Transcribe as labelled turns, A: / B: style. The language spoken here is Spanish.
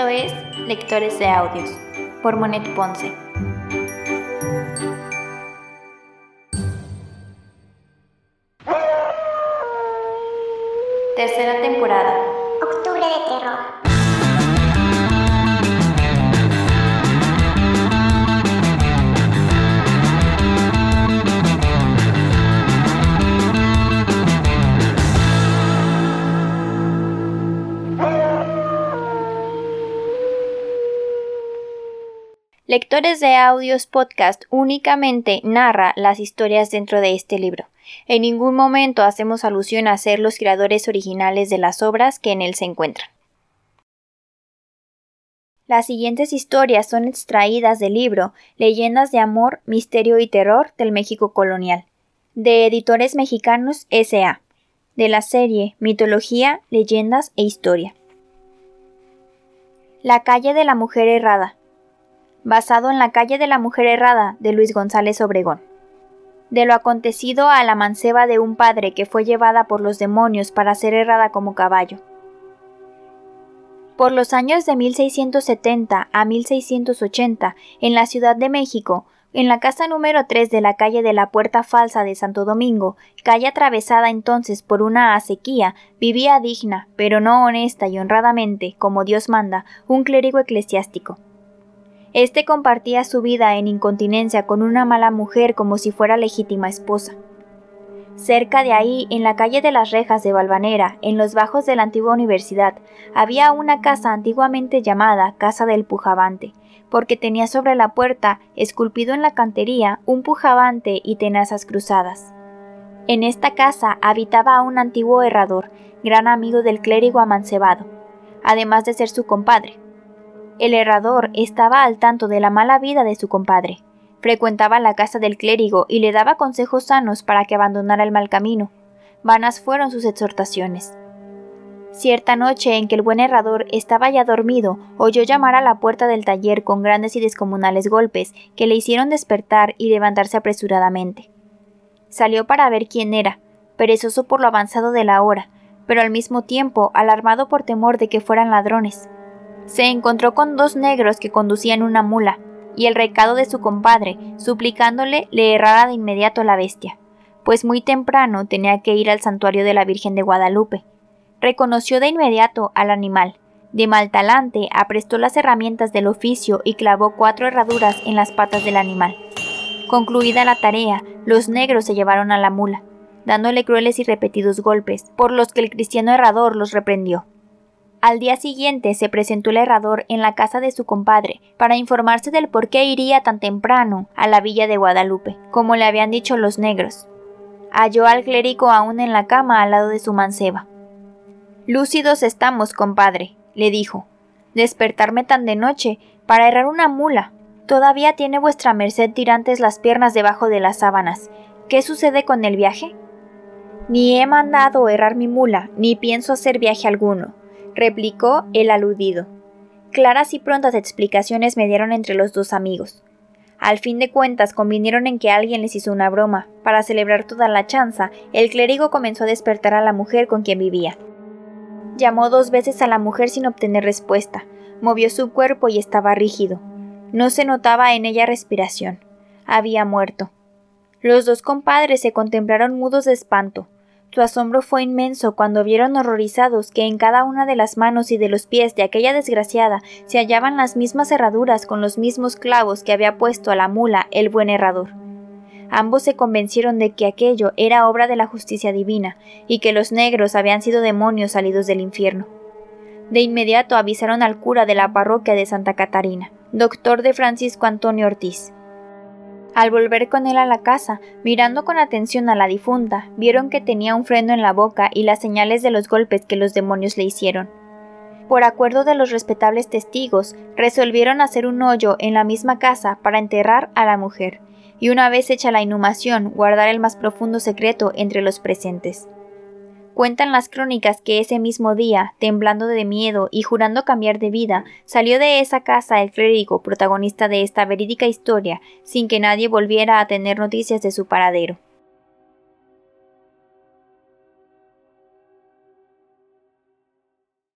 A: Esto es Lectores de Audios por Monet Ponce. Tercera temporada.
B: Octubre de terror.
A: Lectores de Audios Podcast únicamente narra las historias dentro de este libro. En ningún momento hacemos alusión a ser los creadores originales de las obras que en él se encuentran. Las siguientes historias son extraídas del libro Leyendas de Amor, Misterio y Terror del México Colonial, de Editores Mexicanos S.A., de la serie Mitología, Leyendas e Historia. La calle de la mujer errada, basado en La calle de la mujer errada de Luis González Obregón. De lo acontecido a la manceba de un padre que fue llevada por los demonios para ser errada como caballo. Por los años de 1670 a 1680, en la Ciudad de México, en la casa número 3 de la calle de la Puerta Falsa de Santo Domingo, calle atravesada entonces por una acequia, vivía digna, pero no honesta y honradamente, como Dios manda, un clérigo eclesiástico. Este compartía su vida en incontinencia con una mala mujer como si fuera legítima esposa. Cerca de ahí, en la calle de las Rejas de Valvanera, en los bajos de la antigua universidad, había una casa antiguamente llamada Casa del Pujabante, porque tenía sobre la puerta, esculpido en la cantería, un pujabante y tenazas cruzadas. En esta casa habitaba un antiguo herrador, gran amigo del clérigo amancebado, además de ser su compadre. El herrador estaba al tanto de la mala vida de su compadre. Frecuentaba la casa del clérigo y le daba consejos sanos para que abandonara el mal camino. Vanas fueron sus exhortaciones. Cierta noche en que el buen herrador estaba ya dormido, oyó llamar a la puerta del taller con grandes y descomunales golpes que le hicieron despertar y levantarse apresuradamente. Salió para ver quién era, perezoso por lo avanzado de la hora, pero al mismo tiempo alarmado por temor de que fueran ladrones se encontró con dos negros que conducían una mula, y el recado de su compadre, suplicándole le errara de inmediato la bestia, pues muy temprano tenía que ir al santuario de la Virgen de Guadalupe. Reconoció de inmediato al animal. De mal talante aprestó las herramientas del oficio y clavó cuatro herraduras en las patas del animal. Concluida la tarea, los negros se llevaron a la mula, dándole crueles y repetidos golpes, por los que el cristiano herrador los reprendió. Al día siguiente se presentó el herrador en la casa de su compadre para informarse del por qué iría tan temprano a la villa de Guadalupe, como le habían dicho los negros. Halló al clérigo aún en la cama al lado de su manceba. Lúcidos estamos, compadre, le dijo. Despertarme tan de noche para errar una mula. Todavía tiene vuestra merced tirantes las piernas debajo de las sábanas. ¿Qué sucede con el viaje? Ni he mandado errar mi mula, ni pienso hacer viaje alguno replicó el aludido. Claras y prontas explicaciones me dieron entre los dos amigos. Al fin de cuentas convinieron en que alguien les hizo una broma. Para celebrar toda la chanza, el clérigo comenzó a despertar a la mujer con quien vivía. Llamó dos veces a la mujer sin obtener respuesta. Movió su cuerpo y estaba rígido. No se notaba en ella respiración. Había muerto. Los dos compadres se contemplaron mudos de espanto. Su asombro fue inmenso cuando vieron horrorizados que en cada una de las manos y de los pies de aquella desgraciada se hallaban las mismas herraduras con los mismos clavos que había puesto a la mula el buen herrador. Ambos se convencieron de que aquello era obra de la justicia divina y que los negros habían sido demonios salidos del infierno. De inmediato avisaron al cura de la parroquia de Santa Catarina, doctor de Francisco Antonio Ortiz, al volver con él a la casa, mirando con atención a la difunta, vieron que tenía un freno en la boca y las señales de los golpes que los demonios le hicieron. Por acuerdo de los respetables testigos, resolvieron hacer un hoyo en la misma casa para enterrar a la mujer, y una vez hecha la inhumación, guardar el más profundo secreto entre los presentes. Cuentan las crónicas que ese mismo día, temblando de miedo y jurando cambiar de vida, salió de esa casa el clérigo protagonista de esta verídica historia, sin que nadie volviera a tener noticias de su paradero.